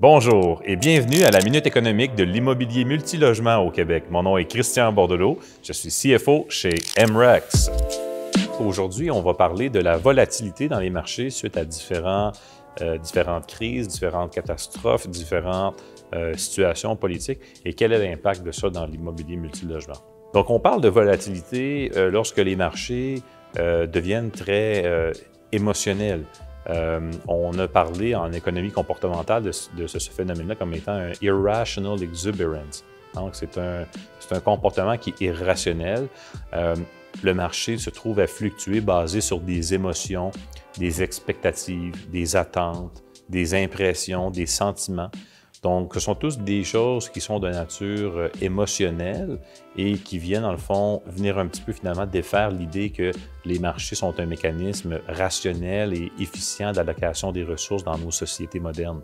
Bonjour et bienvenue à la Minute économique de l'immobilier multilogement au Québec. Mon nom est Christian Bordelot, je suis CFO chez MREX. Aujourd'hui, on va parler de la volatilité dans les marchés suite à euh, différentes crises, différentes catastrophes, différentes euh, situations politiques et quel est l'impact de ça dans l'immobilier multilogement. Donc, on parle de volatilité euh, lorsque les marchés deviennent très émotionnels. Euh, on a parlé en économie comportementale de, ce, phénomène-là comme étant un irrational exuberance. Donc, c'est un, un, comportement qui est irrationnel. Euh, le marché se trouve à fluctuer basé sur des émotions, des expectatives, des attentes, des impressions, des sentiments. Donc, ce sont tous des choses qui sont de nature euh, émotionnelle et qui viennent, dans le fond, venir un petit peu finalement défaire l'idée que les marchés sont un mécanisme rationnel et efficient d'allocation des ressources dans nos sociétés modernes.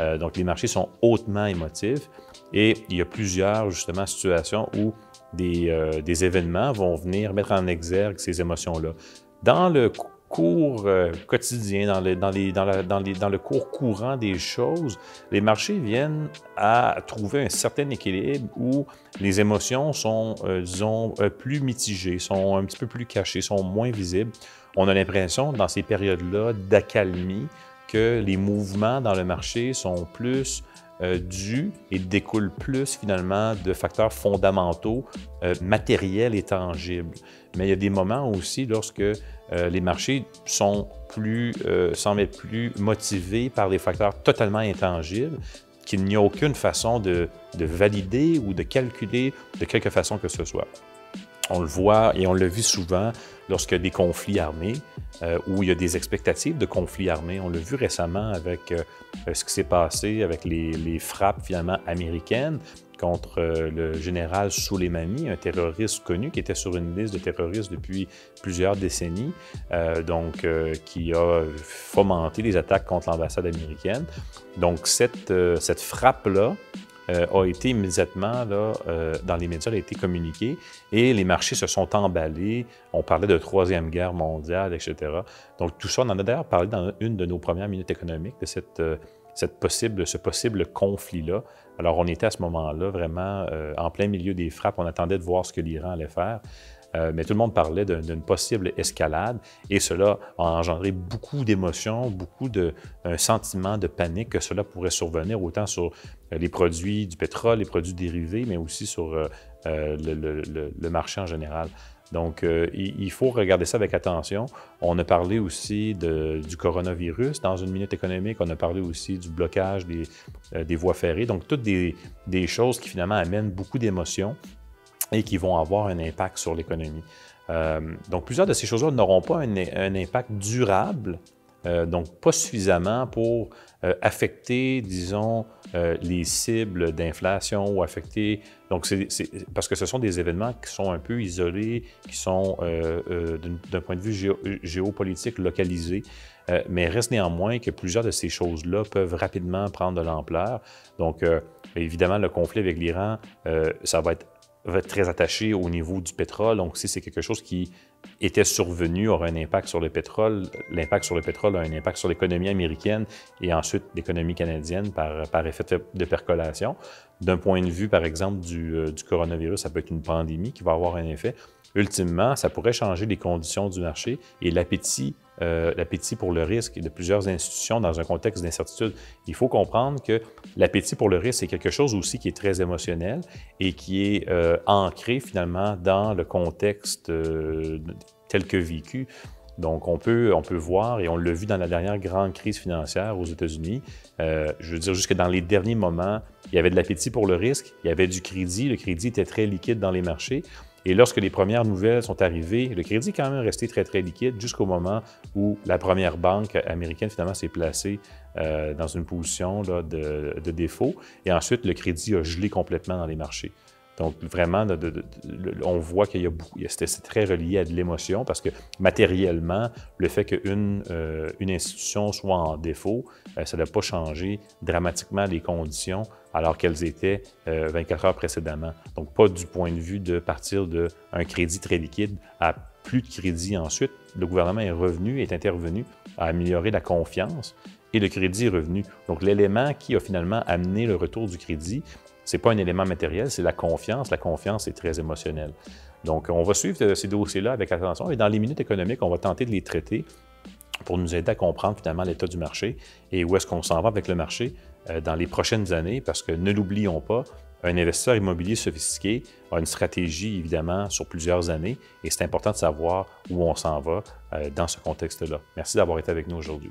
Euh, donc, les marchés sont hautement émotifs et il y a plusieurs, justement, situations où des, euh, des événements vont venir mettre en exergue ces émotions-là. Dans le cours euh, quotidien, dans, dans, les, dans, dans, les, dans, le cours courant des choses, les marchés viennent à trouver un certain équilibre où les émotions sont, euh, disons, euh, plus mitigées, sont un petit peu plus cachées, sont moins visibles. On a l'impression, dans ces périodes-là, d'accalmie, que les mouvements dans le marché sont plus dus et découlent plus finalement de facteurs fondamentaux, matériels et tangibles. Mais il y a des moments aussi lorsque euh, les marchés sont plus, euh, semblent plus motivés par des facteurs totalement intangibles qu'il n'y a aucune façon de, valider ou de calculer de quelque façon que ce soit. On le voit et on le vit souvent lorsqu'il y a des conflits armés euh, ou il y a des expectatives de conflits armés. On l'a vu récemment avec ce qui s'est passé avec les, frappes finalement américaines contre euh, le général Soleimani, un terroriste connu qui était sur une liste de terroristes depuis plusieurs décennies, euh, donc euh, qui a fomenté les attaques contre l'ambassade américaine. Donc cette, cette frappe-là, a été immédiatement là, dans les médias, a été communiquée et les marchés se sont emballés. On parlait de troisième guerre mondiale, etc. Donc tout ça, on en a d'ailleurs parlé dans une de nos premières minutes économiques de cette cette possible, ce possible conflit-là. Alors, on était à ce moment-là vraiment euh, en plein milieu des frappes. On attendait de voir ce que l'Iran allait faire. Euh, mais tout le monde parlait d'une possible escalade et cela a engendré beaucoup d'émotions, beaucoup de un sentiment de panique que cela pourrait survenir autant sur euh, les produits du pétrole, les produits dérivés, mais aussi sur le, marché en général. Donc, euh, il, faut regarder ça avec attention. On a parlé aussi du coronavirus dans une minute économique. On a parlé aussi du blocage des, euh, voies ferrées. Donc, toutes des, choses qui finalement amènent beaucoup d'émotions et qui vont avoir un impact sur l'économie. Euh, donc, plusieurs de ces choses-là n'auront pas un, impact durable euh, donc pas suffisamment pour euh, affecter, disons, euh, les cibles d'inflation ou affecter. Donc, c'est, parce que ce sont des événements qui sont un peu isolés, qui sont d'un point de vue géopolitique localisés, mais reste néanmoins que plusieurs de ces choses-là peuvent rapidement prendre de l'ampleur. Donc, évidemment, le conflit avec l'Iran, ça va être va être très attaché au niveau du pétrole. Donc, si c'est quelque chose qui était survenu aura un impact sur le pétrole, l'impact sur le pétrole a un impact sur l'économie américaine et ensuite l'économie canadienne par, par effet de percolation. D'un point de vue, par exemple, du, euh, du coronavirus, ça peut être une pandémie qui va avoir un effet. Ultimement, ça pourrait changer les conditions du marché et l'appétit euh, l'appétit pour le risque de plusieurs institutions dans un contexte d'incertitude. Il faut comprendre que l'appétit pour le risque, c'est quelque chose aussi qui est très émotionnel et qui est euh, ancré finalement dans le contexte euh, tel que vécu. Donc, on peut, on peut voir, et on l'a vu dans la dernière grande crise financière aux États-Unis, je veux dire, jusque dans les derniers moments, il y avait de l'appétit pour le risque, il y avait du crédit, le crédit était très liquide dans les marchés. Et lorsque les premières nouvelles sont arrivées, le crédit est quand même resté très, très liquide jusqu'au moment où la première banque américaine, finalement, s'est placée euh, dans une position de, défaut. Et ensuite, le crédit a gelé complètement dans les marchés. Donc, vraiment, on voit qu'il y a beaucoup, c'est très relié à de l'émotion parce que matériellement, le fait qu'une euh, une institution soit en défaut, euh, ça n'a pas changé dramatiquement les conditions alors qu'elles étaient 24 euh, heures précédemment. Donc, pas du point de vue de partir d'un crédit très liquide à plus de crédit ensuite. Le gouvernement est revenu, est intervenu à améliorer la confiance et le crédit revenu. Donc, l'élément qui a finalement amené le retour du crédit, ce n'est pas un élément matériel, c'est la confiance. La confiance est très émotionnelle. Donc, on va suivre ces dossiers-là avec attention et dans les minutes économiques, on va tenter de les traiter pour nous aider à comprendre finalement l'état du marché et où est-ce qu'on s'en va avec le marché euh, dans les prochaines années, parce que ne l'oublions pas, un investisseur immobilier sophistiqué a une stratégie, évidemment, sur plusieurs années, et c'est important de savoir où on s'en va euh, dans ce contexte-là. Merci d'avoir été avec nous aujourd'hui.